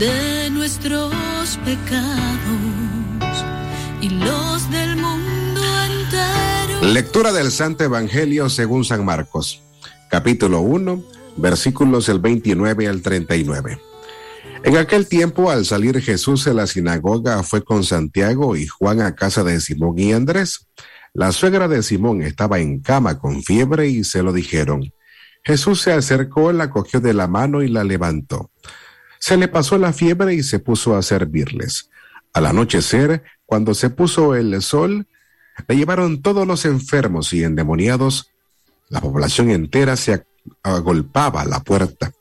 de nuestros pecados y los del mundo entero. Lectura del Santo Evangelio según San Marcos, capítulo 1, versículos del 29 al 39. En aquel tiempo, al salir Jesús de la sinagoga, fue con Santiago y Juan a casa de Simón y Andrés. La suegra de Simón estaba en cama con fiebre y se lo dijeron. Jesús se acercó, la cogió de la mano y la levantó. Se le pasó la fiebre y se puso a servirles. Al anochecer, cuando se puso el sol, le llevaron todos los enfermos y endemoniados. La población entera se agolpaba a la puerta.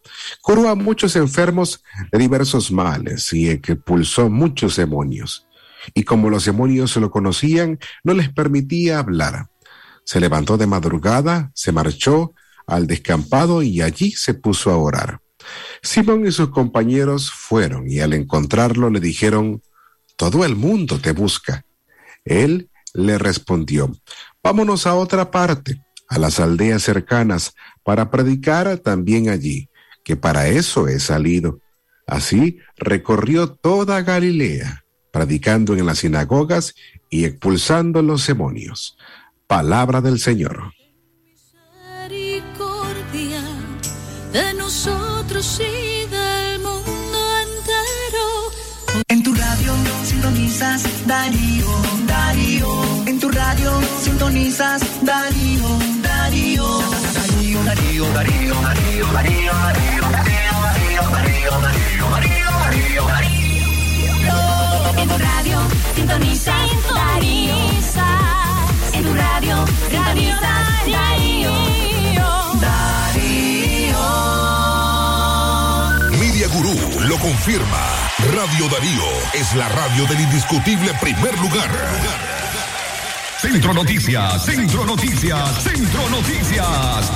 Curó a muchos enfermos de diversos males y expulsó muchos demonios. Y como los demonios lo conocían, no les permitía hablar. Se levantó de madrugada, se marchó al descampado y allí se puso a orar. Simón y sus compañeros fueron y al encontrarlo le dijeron, Todo el mundo te busca. Él le respondió, Vámonos a otra parte, a las aldeas cercanas, para predicar también allí, que para eso he salido. Así recorrió toda Galilea, predicando en las sinagogas y expulsando los demonios. Palabra del Señor. De nosotros y del mundo entero. En tu radio sintonizas Darío, Darío. En tu radio sintonizas Darío, Darío. Darío, Darío, Darío, Darío, Darío, Darío, Darío, Darío, Darío, Darío, Darío, En tu radio sintoniza Darío. En tu radio sintoniza confirma. Radio Darío es la radio del indiscutible primer lugar. Centro Noticias, Centro Noticias, Centro Noticias.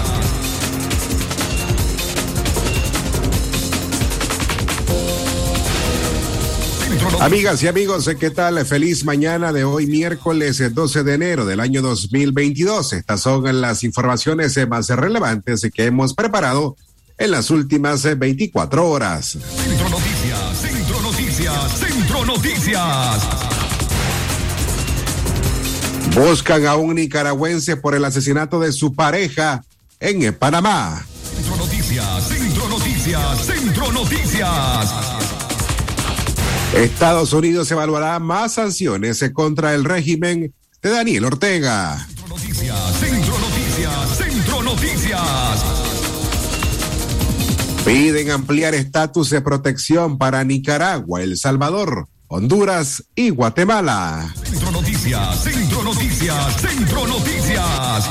Amigas y amigos, ¿qué tal? Feliz mañana de hoy, miércoles eh, 12 de enero del año 2022. Estas son las informaciones eh, más relevantes que hemos preparado en las últimas eh, 24 horas. Centro Noticias, Centro Noticias, Centro Noticias. Buscan a un nicaragüense por el asesinato de su pareja en eh, Panamá. Centro Noticias, Centro Noticias, Centro Noticias. Estados Unidos evaluará más sanciones eh, contra el régimen de Daniel Ortega. Centro Noticias, Centro Noticias, Centro Noticias. Piden ampliar estatus de protección para Nicaragua, El Salvador, Honduras y Guatemala. Centro Noticias, Centro Noticias, Centro Noticias.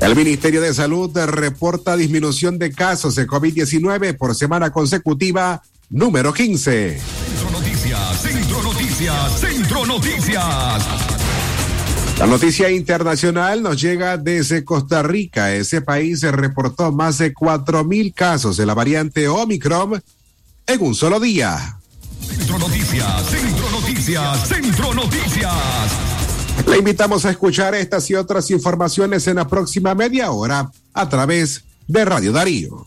El Ministerio de Salud reporta disminución de casos de COVID-19 por semana consecutiva número 15. Centro Noticias, Centro Noticias, Centro Noticias. La noticia internacional nos llega desde Costa Rica. Ese país se reportó más de 4.000 casos de la variante Omicron en un solo día. Centro Noticias, Centro Noticias, Centro Noticias. Le invitamos a escuchar estas y otras informaciones en la próxima media hora a través de Radio Darío.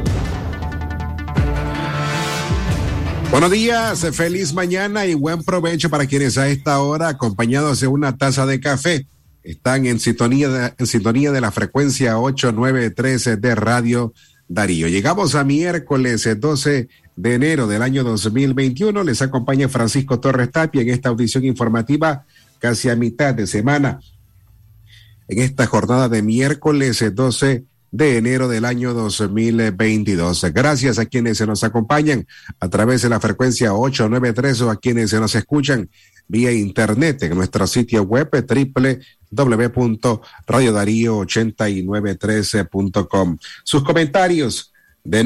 Buenos días, feliz mañana y buen provecho para quienes a esta hora, acompañados de una taza de café, están en sintonía de, en sintonía de la frecuencia 8913 de Radio Darío. Llegamos a miércoles 12 de enero del año 2021. Les acompaña Francisco Torres Tapia en esta audición informativa casi a mitad de semana. En esta jornada de miércoles 12 de enero del año 2022. Gracias a quienes se nos acompañan a través de la frecuencia 893 o a quienes se nos escuchan vía internet en nuestro sitio web www.radiodarío8913.com. Sus comentarios de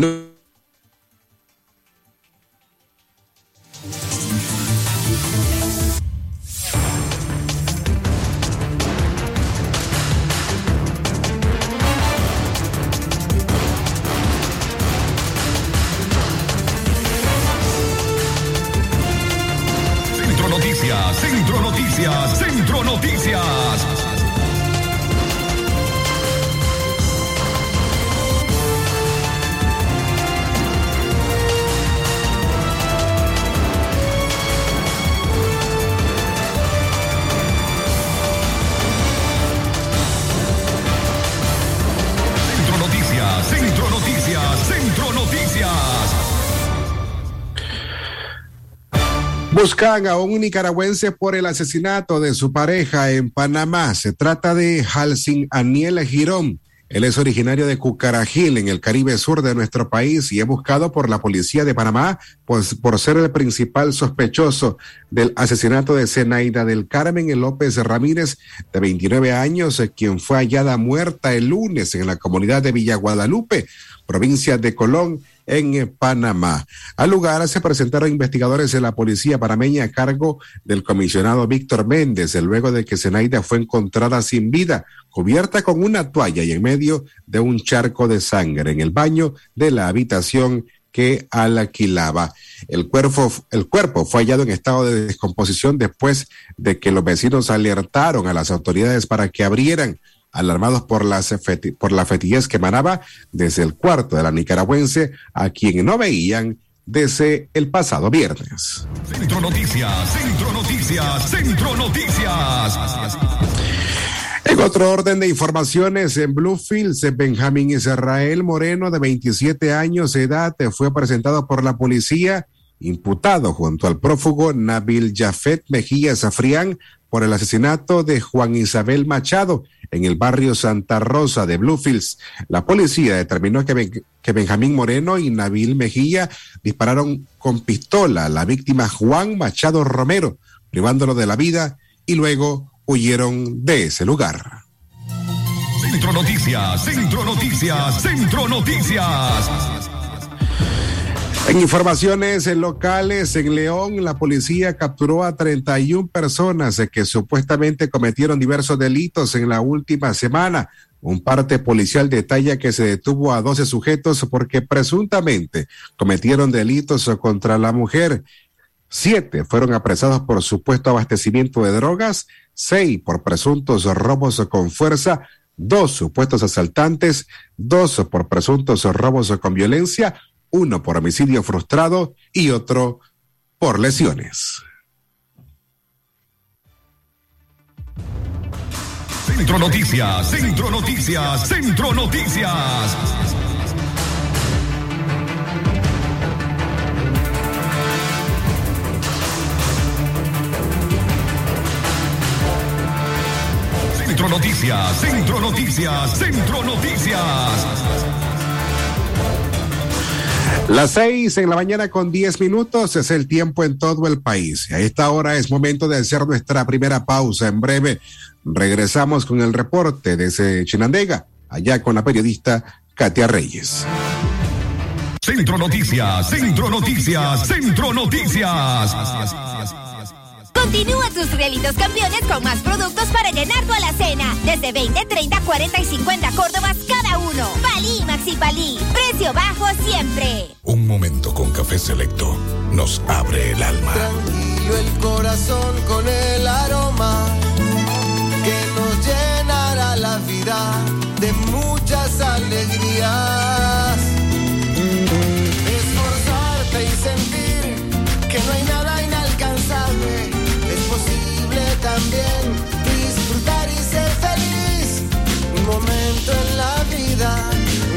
Buscan a un nicaragüense por el asesinato de su pareja en Panamá. Se trata de Halsin Aniel Girón. Él es originario de Cucarajil, en el Caribe Sur de nuestro país, y es buscado por la policía de Panamá pues, por ser el principal sospechoso del asesinato de Zenaida del Carmen López Ramírez, de 29 años, quien fue hallada muerta el lunes en la comunidad de Villa Guadalupe, provincia de Colón, en Panamá. Al lugar se presentaron investigadores de la policía panameña a cargo del comisionado Víctor Méndez, luego de que Zenaida fue encontrada sin vida, cubierta con una toalla y en medio de un charco de sangre en el baño de la habitación que alquilaba. El cuerpo, el cuerpo fue hallado en estado de descomposición después de que los vecinos alertaron a las autoridades para que abrieran alarmados por, las por la fetillez que emanaba desde el cuarto de la nicaragüense, a quien no veían desde el pasado viernes. Centro Noticias, Centro Noticias, Centro Noticias. En otro orden de informaciones, en Bluefields, Benjamín Israel Moreno, de 27 años de edad, fue presentado por la policía, imputado junto al prófugo Nabil Jafet Mejía Zafrián por el asesinato de Juan Isabel Machado en el barrio Santa Rosa de Bluefields. La policía determinó que, que Benjamín Moreno y Nabil Mejía dispararon con pistola a la víctima Juan Machado Romero, privándolo de la vida y luego huyeron de ese lugar. Centro Noticias, Centro Noticias, Centro Noticias. En informaciones locales, en León, la policía capturó a 31 personas que supuestamente cometieron diversos delitos en la última semana. Un parte policial detalla que se detuvo a 12 sujetos porque presuntamente cometieron delitos contra la mujer. Siete fueron apresados por supuesto abastecimiento de drogas, seis por presuntos robos con fuerza, dos supuestos asaltantes, dos por presuntos robos con violencia, uno por homicidio frustrado y otro por lesiones. Centro Noticias, Centro Noticias, Centro Noticias. Centro Noticias, Centro Noticias, Centro Noticias. Las seis en la mañana con diez minutos es el tiempo en todo el país. A esta hora es momento de hacer nuestra primera pausa. En breve regresamos con el reporte desde Chinandega, allá con la periodista Katia Reyes. Centro Noticias, Centro Noticias, Centro Noticias. Continúa tus realitos campeones con más productos para llenar tu alacena. Desde 20, 30, 40 y 50 Córdobas cada uno. Palí, Maxi Palí. Precio bajo siempre. Un momento con café selecto nos abre el alma. Tranquilo el corazón con el aroma que nos llenará la vida de muchas alegrías.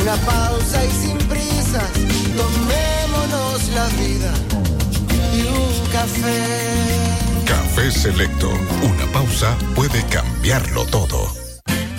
una pausa y sin prisas, tomémonos la vida y un café. Café Selecto, una pausa puede cambiarlo todo.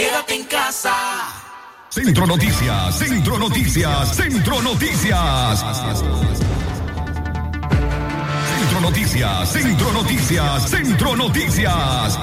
Quédate en casa. Centro Noticias, Centro Noticias, Centro Noticias. Centro Noticias, Centro Noticias, Centro Noticias.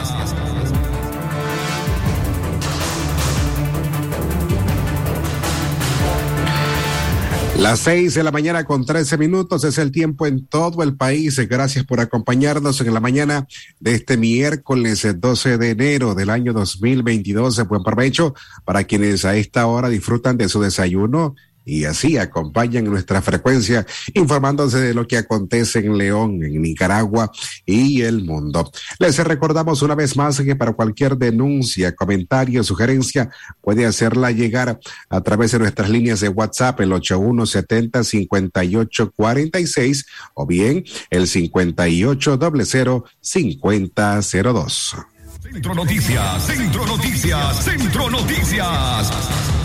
Las seis de la mañana con trece minutos es el tiempo en todo el país. Gracias por acompañarnos en la mañana de este miércoles 12 de enero del año 2022. Buen provecho para quienes a esta hora disfrutan de su desayuno y así acompañan nuestra frecuencia informándose de lo que acontece en León, en Nicaragua y el mundo. Les recordamos una vez más que para cualquier denuncia, comentario, sugerencia, puede hacerla llegar a través de nuestras líneas de WhatsApp, el 8170-5846 o bien el 5800-5002. Centro Noticias, Centro Noticias, Centro Noticias.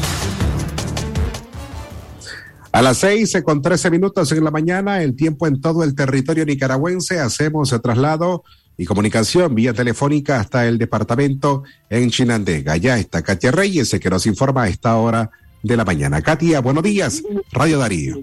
A las seis con trece minutos en la mañana, el tiempo en todo el territorio nicaragüense, hacemos el traslado y comunicación vía telefónica hasta el departamento en Chinandega. Ya está Katia Reyes, que nos informa a esta hora de la mañana. Katia, buenos días, Radio Darío.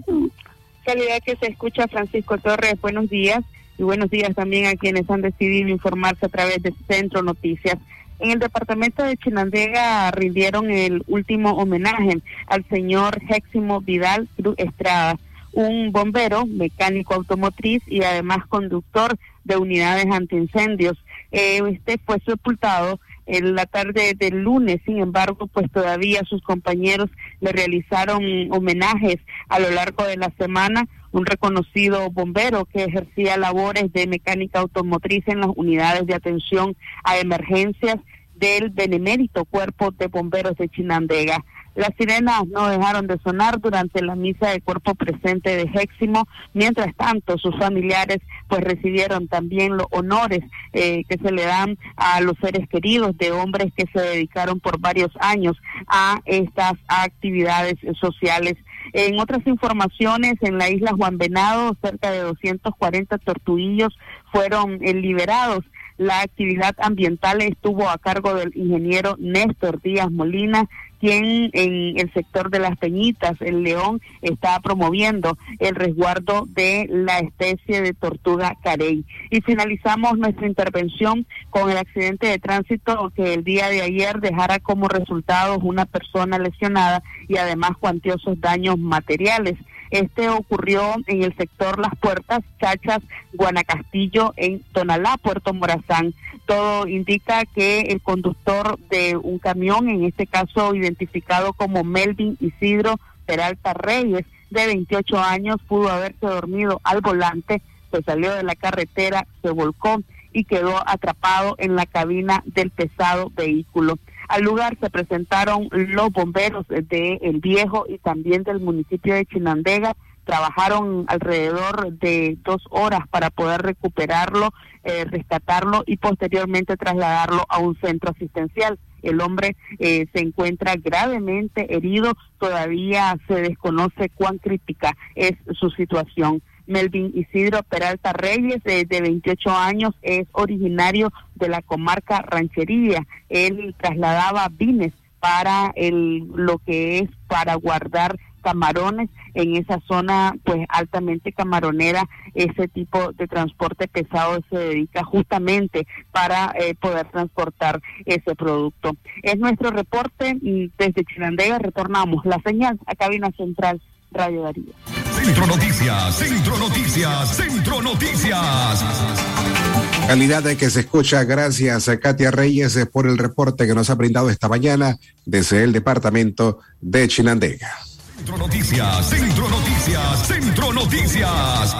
Calidad que se escucha Francisco Torres, buenos días y buenos días también a quienes han decidido informarse a través de Centro Noticias. En el departamento de Chinandega rindieron el último homenaje al señor Géximo Vidal Cruz Estrada, un bombero, mecánico automotriz y además conductor de unidades antiincendios. Eh, este fue sepultado en la tarde del lunes, sin embargo, pues todavía sus compañeros le realizaron homenajes a lo largo de la semana un reconocido bombero que ejercía labores de mecánica automotriz en las unidades de atención a emergencias del benemérito Cuerpo de Bomberos de Chinandega. Las sirenas no dejaron de sonar durante la misa de cuerpo presente de Géximo. Mientras tanto, sus familiares pues recibieron también los honores eh, que se le dan a los seres queridos de hombres que se dedicaron por varios años a estas actividades sociales en otras informaciones, en la isla Juan Venado, cerca de 240 tortuguillos fueron eh, liberados. La actividad ambiental estuvo a cargo del ingeniero Néstor Díaz Molina, quien en el sector de las Peñitas, el León, está promoviendo el resguardo de la especie de tortuga carey. Y finalizamos nuestra intervención con el accidente de tránsito que el día de ayer dejara como resultado una persona lesionada y además cuantiosos daños materiales. Este ocurrió en el sector Las Puertas, Chachas, Guanacastillo, en Tonalá, Puerto Morazán. Todo indica que el conductor de un camión, en este caso identificado como Melvin Isidro Peralta Reyes, de 28 años, pudo haberse dormido al volante, se salió de la carretera, se volcó y quedó atrapado en la cabina del pesado vehículo. Al lugar se presentaron los bomberos de El Viejo y también del municipio de Chinandega. Trabajaron alrededor de dos horas para poder recuperarlo, eh, rescatarlo y posteriormente trasladarlo a un centro asistencial. El hombre eh, se encuentra gravemente herido, todavía se desconoce cuán crítica es su situación. Melvin Isidro Peralta Reyes, de, de 28 años, es originario de la comarca Ranchería. Él trasladaba vines para el, lo que es para guardar camarones en esa zona pues altamente camaronera. Ese tipo de transporte pesado se dedica justamente para eh, poder transportar ese producto. Es nuestro reporte y desde Chinandega. Retornamos. La señal a cabina central Radio Darío Centro Noticias Centro Noticias Centro Noticias Calidad de que se escucha, gracias a Katia Reyes eh, por el reporte que nos ha brindado esta mañana desde el departamento de Chinandega. Centro Noticias, Centro Noticias, Centro Noticias.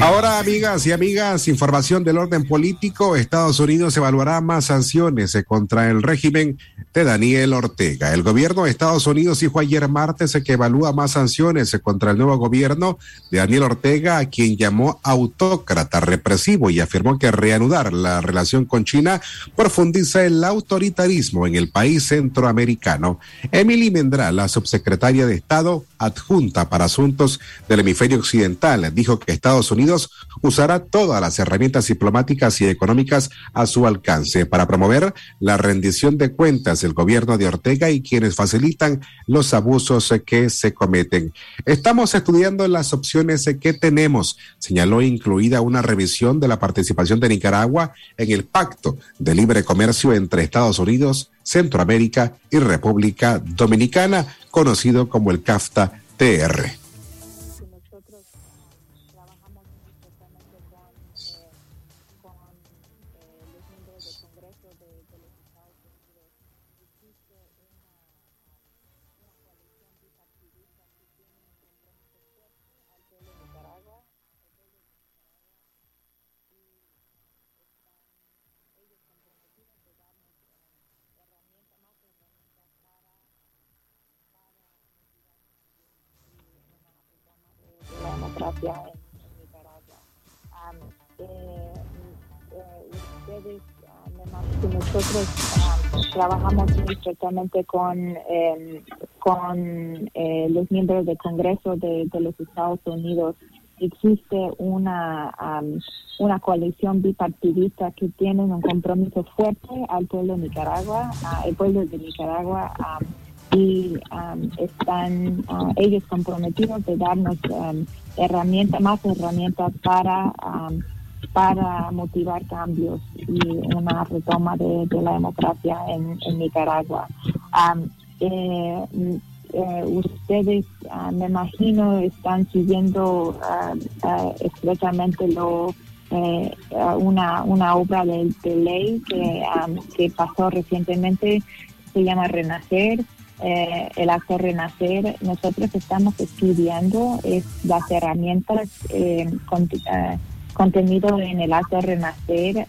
Ahora, amigas y amigas, información del orden político. Estados Unidos evaluará más sanciones contra el régimen de Daniel Ortega. El gobierno de Estados Unidos dijo ayer martes que evalúa más sanciones contra el nuevo gobierno de Daniel Ortega, a quien llamó autócrata represivo y afirmó que reanudar la relación con China profundiza el autoritarismo en el país centroamericano. Emily Mendrá, la subsecretaria de Estado adjunta para asuntos del hemisferio occidental, dijo que Estados Unidos usará todas las herramientas diplomáticas y económicas a su alcance para promover la rendición de cuentas del gobierno de Ortega y quienes facilitan los abusos que se cometen. Estamos estudiando las opciones que tenemos, señaló incluida una revisión de la participación de Nicaragua en el pacto de libre comercio entre Estados Unidos, Centroamérica y República Dominicana, conocido como el CAFTA trabajamos muy estrechamente con, eh, con los miembros del Congreso de, los Estados Unidos. Existe una, una coalición bipartidista que tiene un compromiso fuerte al pueblo de Nicaragua, al pueblo de Nicaragua y um, están uh, ellos comprometidos de darnos um, herramientas, más herramientas para um, para motivar cambios y una retoma de, la democracia en, Nicaragua. Eh, eh, ustedes, uh, me imagino, están siguiendo uh, estrechamente lo eh, una, una obra de, de ley que, que pasó recientemente, se llama Renacer, eh, el acto Renacer, nosotros estamos estudiando es, las herramientas contenido en el acto Renacer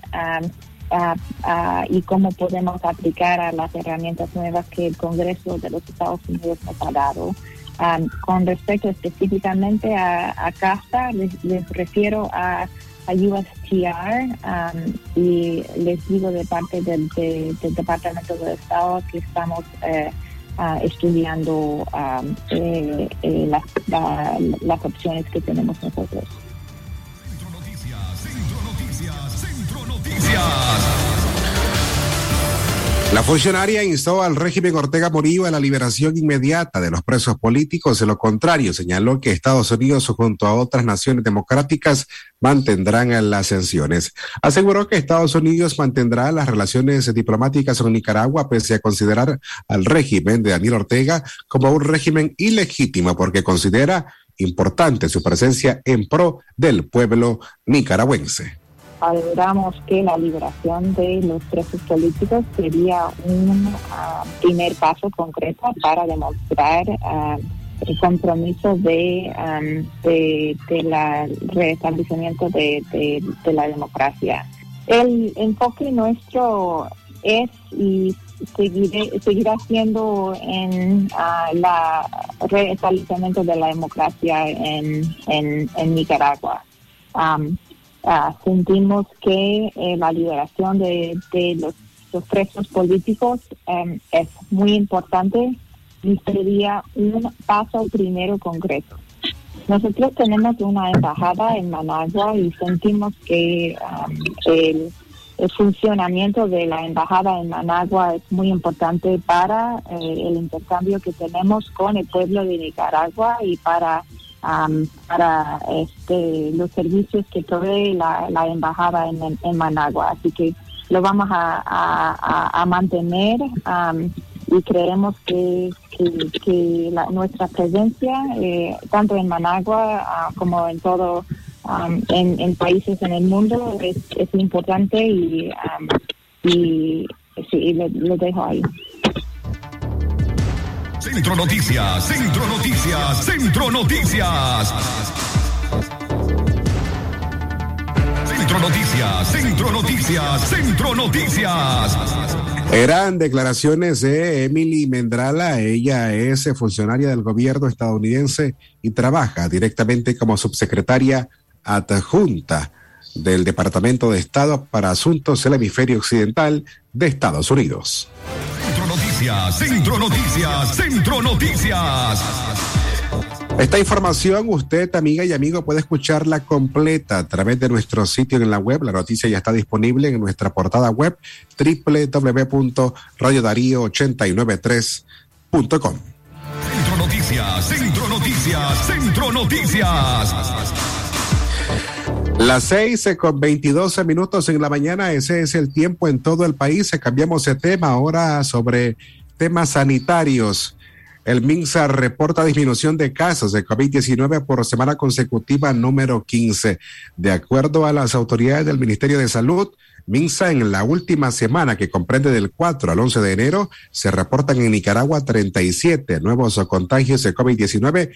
y cómo podemos aplicar a las herramientas nuevas que el Congreso de los Estados Unidos nos ha dado. con respecto específicamente a, a CASTA, les, refiero a, a USTR y les digo de parte del, del Departamento de Estado que estamos eh, estudiando eh, eh, las, las opciones que tenemos nosotros. La funcionaria instó al régimen Ortega Morillo a la liberación inmediata de los presos políticos. De lo contrario, señaló que Estados Unidos, junto a otras naciones democráticas, mantendrán las sanciones. Aseguró que Estados Unidos mantendrá las relaciones diplomáticas con Nicaragua, pese a considerar al régimen de Daniel Ortega como un régimen ilegítimo, porque considera importante su presencia en pro del pueblo nicaragüense valoramos que la liberación de los presos políticos sería un ah, primer paso concreto para demostrar ah, el compromiso de, de, la restablecimiento de, la democracia. El enfoque nuestro es y seguiré, seguirá siendo en uh, la restablecimiento de la democracia en, en Nicaragua. Ah, sentimos que eh, la liberación de, los, presos políticos em, es muy importante sería un paso primero concreto. Nosotros tenemos una embajada en Managua y sentimos que um, el, funcionamiento de la embajada en Managua es muy importante para eh, el intercambio que tenemos con el pueblo de Nicaragua y para um, para este, los servicios que provee la, embajada en, Managua. Así que lo vamos a, mantener um, y creemos que, que, nuestra presencia, eh, tanto en Managua ah, como en todo, um, en, países en el mundo, es, es importante y, y sí, lo, dejo ahí. Centro Noticias, Centro Noticias, Centro Noticias. Centro Noticias, Centro Noticias, Centro Noticias. Eran declaraciones de Emily Mendrala. Ella es funcionaria del gobierno estadounidense y trabaja directamente como subsecretaria adjunta del Departamento de Estado para Asuntos del Hemisferio Occidental de Estados Unidos. Centro Noticias, Centro Noticias, Centro Noticias. Esta información usted, amiga y amigo, puede escucharla completa a través de nuestro sitio en la web. La noticia ya está disponible en nuestra portada web www.radiodarío893.com. Centro Noticias, Centro Noticias, Centro Noticias. Las seis con veintidós minutos en la mañana, ese es el tiempo en todo el país. Cambiamos de tema ahora sobre temas sanitarios. El MINSA reporta disminución de casos de COVID-19 por semana consecutiva número 15. De acuerdo a las autoridades del Ministerio de Salud, MINSA en la última semana que comprende del 4 al 11 de enero se reportan en Nicaragua 37 nuevos contagios de COVID-19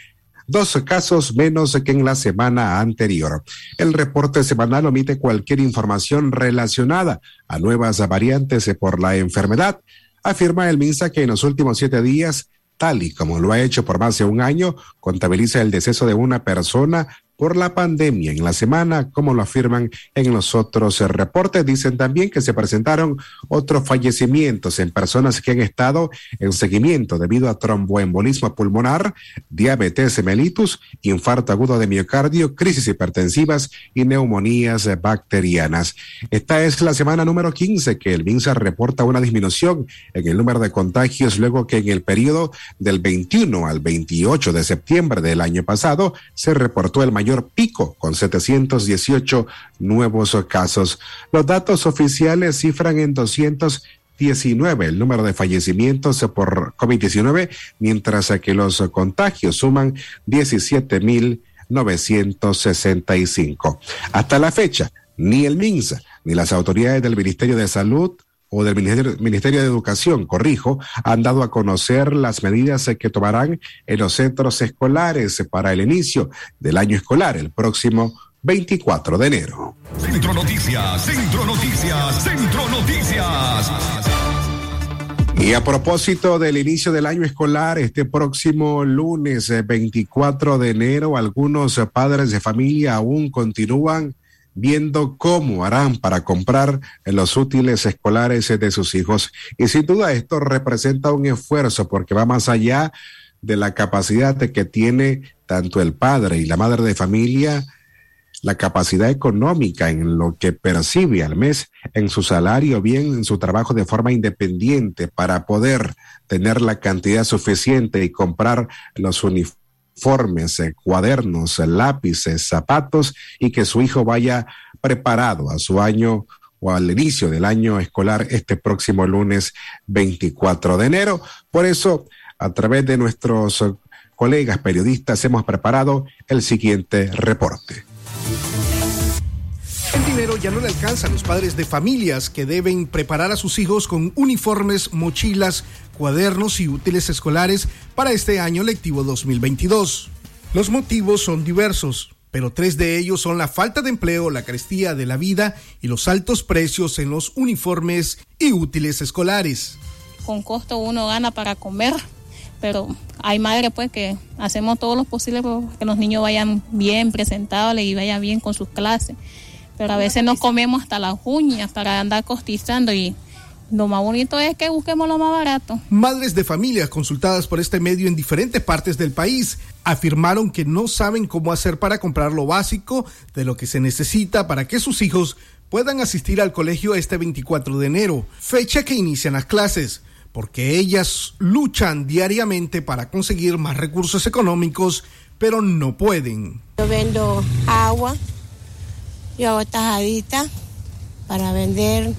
dos casos menos que en la semana anterior. El reporte semanal omite cualquier información relacionada a nuevas variantes por la enfermedad. Afirma el MINSA que en los últimos siete días tal y como lo ha hecho por más de un año, contabiliza el deceso de una persona por la pandemia en la semana, como lo afirman en los otros reportes. Dicen también que se presentaron otros fallecimientos en personas que han estado en seguimiento debido a tromboembolismo pulmonar, diabetes mellitus, infarto agudo de miocardio, crisis hipertensivas y neumonías bacterianas. Esta es la semana número 15 que el MINSA reporta una disminución en el número de contagios luego que en el periodo del 21 al 28 de septiembre del año pasado se reportó el mayor pico, con 718 nuevos casos. Los datos oficiales cifran en 219 el número de fallecimientos por COVID-19, mientras que los contagios suman 17.965. Hasta la fecha, ni el MINSA ni las autoridades del Ministerio de Salud o del Ministerio, de Educación, corrijo, han dado a conocer las medidas que tomarán en los centros escolares para el inicio del año escolar el próximo 24 de enero. Centro Noticias, Centro Noticias, Centro Noticias. Y a propósito del inicio del año escolar, este próximo lunes 24 de enero, algunos padres de familia aún continúan viendo cómo harán para comprar los útiles escolares de sus hijos. Y sin duda esto representa un esfuerzo porque va más allá de la capacidad que tiene tanto el padre y la madre de familia, la capacidad económica en lo que percibe al mes en su salario, bien en su trabajo de forma independiente para poder tener la cantidad suficiente y comprar los uniformes informes, eh, cuadernos, lápices, zapatos y que su hijo vaya preparado a su año o al inicio del año escolar este próximo lunes 24 de enero. Por eso, a través de nuestros eh, colegas periodistas hemos preparado el siguiente reporte. El dinero ya no le alcanza a los padres de familias que deben preparar a sus hijos con uniformes, mochilas, cuadernos y útiles escolares para este año lectivo 2022. Los motivos son diversos, pero tres de ellos son la falta de empleo, la carestía de la vida y los altos precios en los uniformes y útiles escolares. Con costo uno gana para comer, pero hay madres pues que hacemos todo lo posible para que los niños vayan bien presentables y vayan bien con sus clases pero a veces nos comemos hasta las uñas para andar costizando y, lo más bonito es que busquemos lo más barato. Madres de familias consultadas por este medio en diferentes partes del país afirmaron que no saben cómo hacer para comprar lo básico de lo que se necesita para que sus hijos puedan asistir al colegio este 24 de enero, fecha que inician las clases, porque ellas luchan diariamente para conseguir más recursos económicos, pero no pueden. Yo vendo agua, yo hago tajadita para vender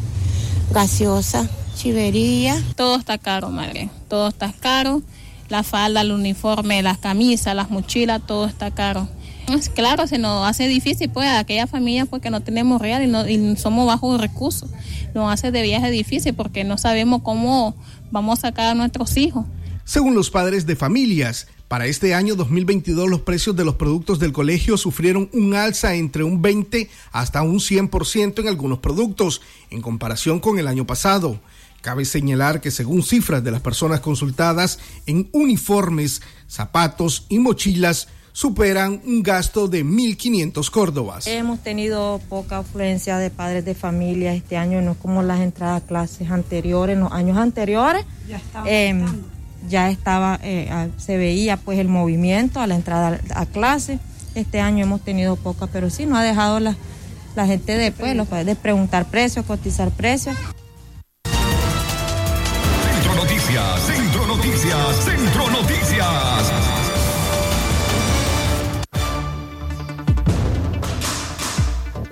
gaseosa, chivería. Todo está caro, madre, todo está caro. La falda, el uniforme, las camisas, las mochilas, todo está caro. Pues claro, se nos hace difícil, pues, a aquella familia porque no tenemos real y, no, y somos bajos recursos. Nos hace de viaje difícil porque no sabemos cómo vamos a sacar a nuestros hijos. Según los padres de familias, para este año 2022 los precios de los productos del colegio sufrieron un alza entre un 20 hasta un 100% en algunos productos en comparación con el año pasado. Cabe señalar que según cifras de las personas consultadas en uniformes, zapatos y mochilas, superan un gasto de 1.500 córdobas. Hemos tenido poca afluencia de padres de familia este año, no como las entradas a clases anteriores, en los años anteriores. Ya eh, ya estaba eh, se veía pues el movimiento a la entrada a clase. Este año hemos tenido poca, pero sí, no ha dejado la, la gente de, los, de preguntar precios, cotizar precios. Centro Noticias, Centro Noticias, Centro Noticias.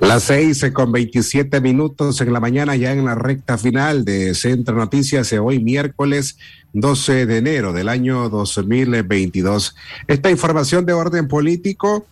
Las seis con 27 minutos en la mañana, ya en la recta final de Centro Noticias, de hoy miércoles 12 de enero del año 2022. Esta información de orden político,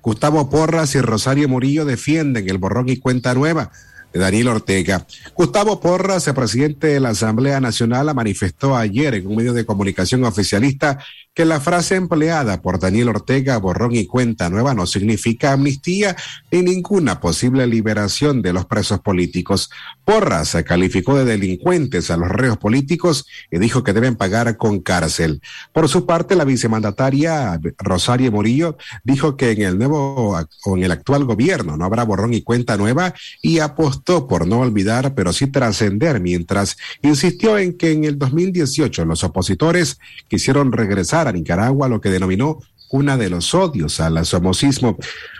Gustavo Porras y Rosario Murillo defienden el borrón y cuenta nueva de Daniel Ortega. Gustavo Porras, el presidente de la Asamblea Nacional, manifestó ayer en un medio de comunicación oficialista que la frase empleada por Daniel Ortega, borrón y cuenta nueva, no significa amnistía ni ninguna posible liberación de los presos políticos. Porras calificó de delincuentes a los reos políticos y dijo que deben pagar con cárcel. Por su parte, la vicemandataria Rosario Murillo dijo que en el nuevo o en el actual gobierno no habrá borrón y cuenta nueva y apostó por no olvidar, pero sí trascender, mientras insistió en que en el 2018 los opositores quisieron regresar a Nicaragua lo que denominó una de los odios al somocismo.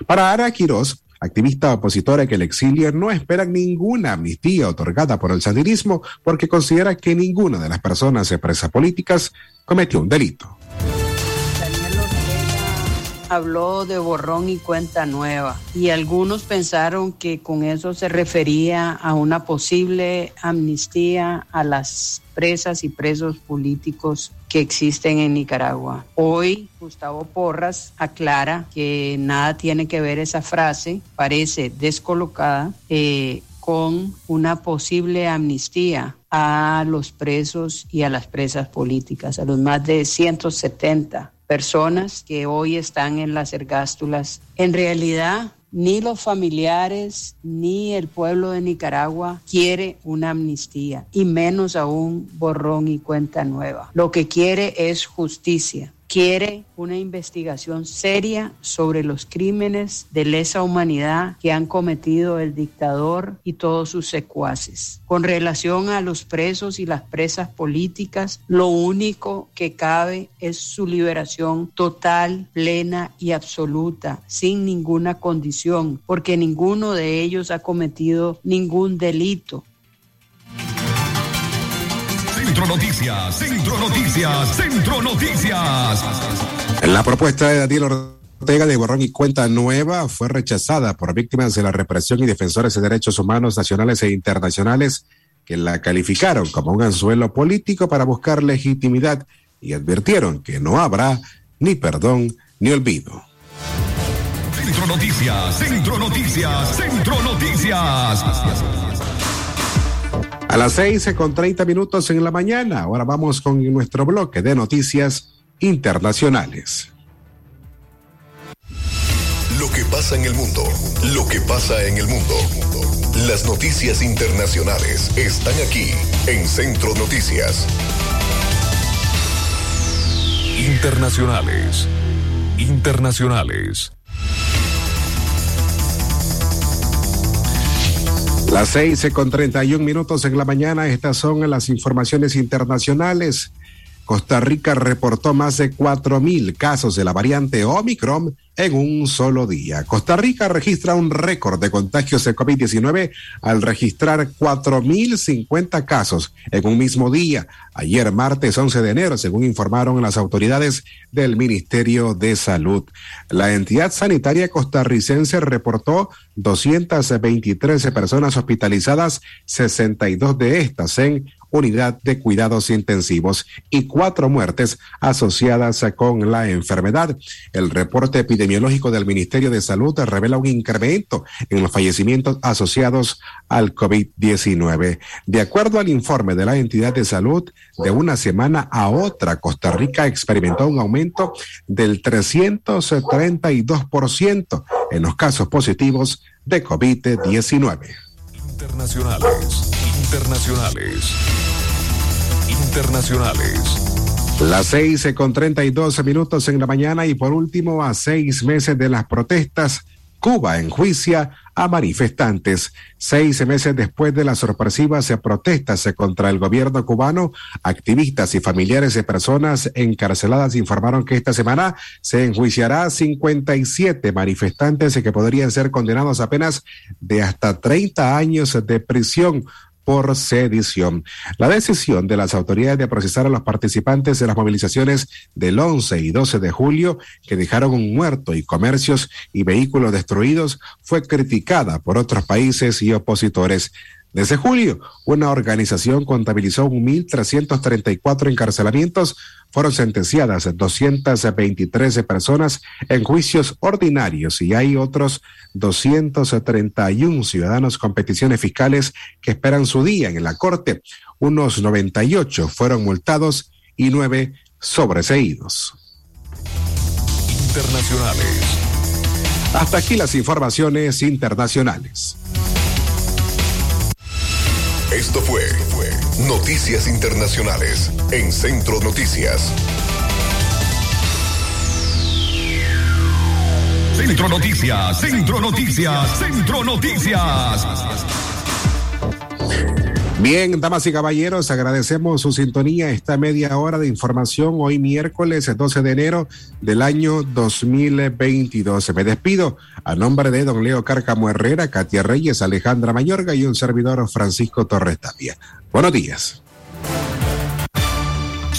Para Ara Quirós, activista opositora que el exilio no espera ninguna amnistía otorgada por el sandinismo porque considera que ninguna de las personas presas políticas cometió un delito. Habló de borrón y cuenta nueva y algunos pensaron que con eso se refería a una posible amnistía a las presas y presos políticos que existen en Nicaragua. Hoy Gustavo Porras aclara que nada tiene que ver esa frase, parece descolocada, eh, con una posible amnistía a los presos y a las presas políticas, a los más de 170 personas que hoy están en las ergástulas. En realidad, ni los familiares ni el pueblo de Nicaragua quiere una amnistía y menos aún borrón y cuenta nueva. Lo que quiere es justicia quiere una investigación seria sobre los crímenes de lesa humanidad que han cometido el dictador y todos sus secuaces. Con relación a los presos y las presas políticas, lo único que cabe es su liberación total, plena y absoluta, sin ninguna condición, porque ninguno de ellos ha cometido ningún delito. Centro Noticias, Centro Noticias, Centro Noticias. La propuesta de Daniel Ortega de borrón y cuenta nueva fue rechazada por víctimas de la represión y defensores de derechos humanos nacionales e internacionales que la calificaron como un anzuelo político para buscar legitimidad y advirtieron que no habrá ni perdón ni olvido. Centro Noticias, Centro Noticias, Centro Noticias. A las seis con treinta minutos en la mañana. Ahora vamos con nuestro bloque de noticias internacionales. Lo que pasa en el mundo, lo que pasa en el mundo. Las noticias internacionales están aquí en Centro Noticias. Internacionales. Internacionales. Las seis con 31 minutos en la mañana, estas son las informaciones internacionales. Costa Rica reportó más de 4.000 casos de la variante Omicron en un solo día. Costa Rica registra un récord de contagios de COVID-19 al registrar 4.050 casos en un mismo día. Ayer, martes 11 de enero, según informaron las autoridades del Ministerio de Salud. La entidad sanitaria costarricense reportó 223 personas hospitalizadas, 62 de estas en unidad de cuidados intensivos y cuatro muertes asociadas con la enfermedad. El reporte epidemiológico del Ministerio de Salud revela un incremento en los fallecimientos asociados al COVID-19. De acuerdo al informe de la entidad de salud, de una semana a otra, Costa Rica experimentó un aumento del 332% en los casos positivos de COVID-19. Internacionales, internacionales, internacionales. Las seis con treinta y dos minutos en la mañana y por último, a seis meses de las protestas, Cuba enjuicia a manifestantes. Seis meses después de las sorpresivas protestas contra el gobierno cubano, activistas y familiares de personas encarceladas informaron que esta semana se enjuiciará a 57 manifestantes que podrían ser condenados apenas de hasta 30 años de prisión por sedición. La decisión de las autoridades de procesar a los participantes de las movilizaciones del 11 y 12 de julio, que dejaron un muerto y comercios y vehículos destruidos, fue criticada por otros países y opositores. Desde julio, una organización contabilizó 1.334 encarcelamientos, fueron sentenciadas 223 personas en juicios ordinarios y hay otros 231 ciudadanos con peticiones fiscales que esperan su día en la corte. Unos 98 fueron multados y nueve sobreseídos. Internacionales. Hasta aquí las informaciones internacionales. Esto fue, fue Noticias Internacionales en Centro Noticias. Centro Noticias, Centro Noticias, Centro Noticias. Bien, damas y caballeros, agradecemos su sintonía esta media hora de información hoy miércoles 12 de enero del año 2022. Me despido a nombre de don Leo Cárcamo Herrera, Katia Reyes, Alejandra Mayorga y un servidor Francisco Torres Tapia. Buenos días.